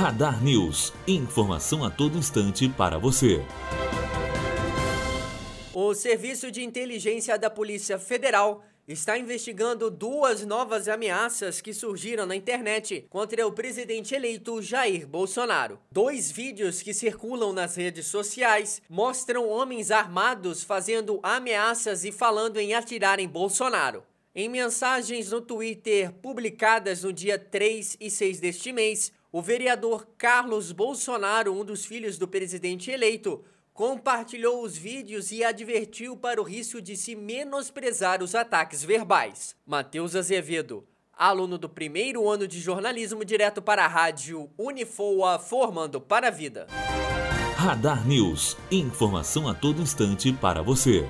Radar News. Informação a todo instante para você. O Serviço de Inteligência da Polícia Federal está investigando duas novas ameaças que surgiram na internet contra o presidente eleito Jair Bolsonaro. Dois vídeos que circulam nas redes sociais mostram homens armados fazendo ameaças e falando em atirar em Bolsonaro. Em mensagens no Twitter publicadas no dia 3 e 6 deste mês, o vereador Carlos Bolsonaro, um dos filhos do presidente eleito, compartilhou os vídeos e advertiu para o risco de se menosprezar os ataques verbais. Matheus Azevedo, aluno do primeiro ano de jornalismo direto para a rádio Unifoa, formando para a vida. Radar News. Informação a todo instante para você.